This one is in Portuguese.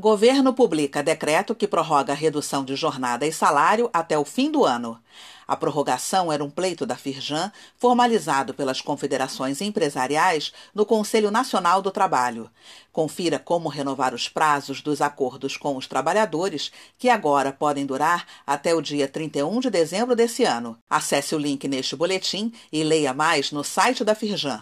Governo publica decreto que prorroga a redução de jornada e salário até o fim do ano. A prorrogação era um pleito da Firjan, formalizado pelas confederações empresariais no Conselho Nacional do Trabalho. Confira como renovar os prazos dos acordos com os trabalhadores, que agora podem durar até o dia 31 de dezembro desse ano. Acesse o link neste boletim e leia mais no site da Firjan.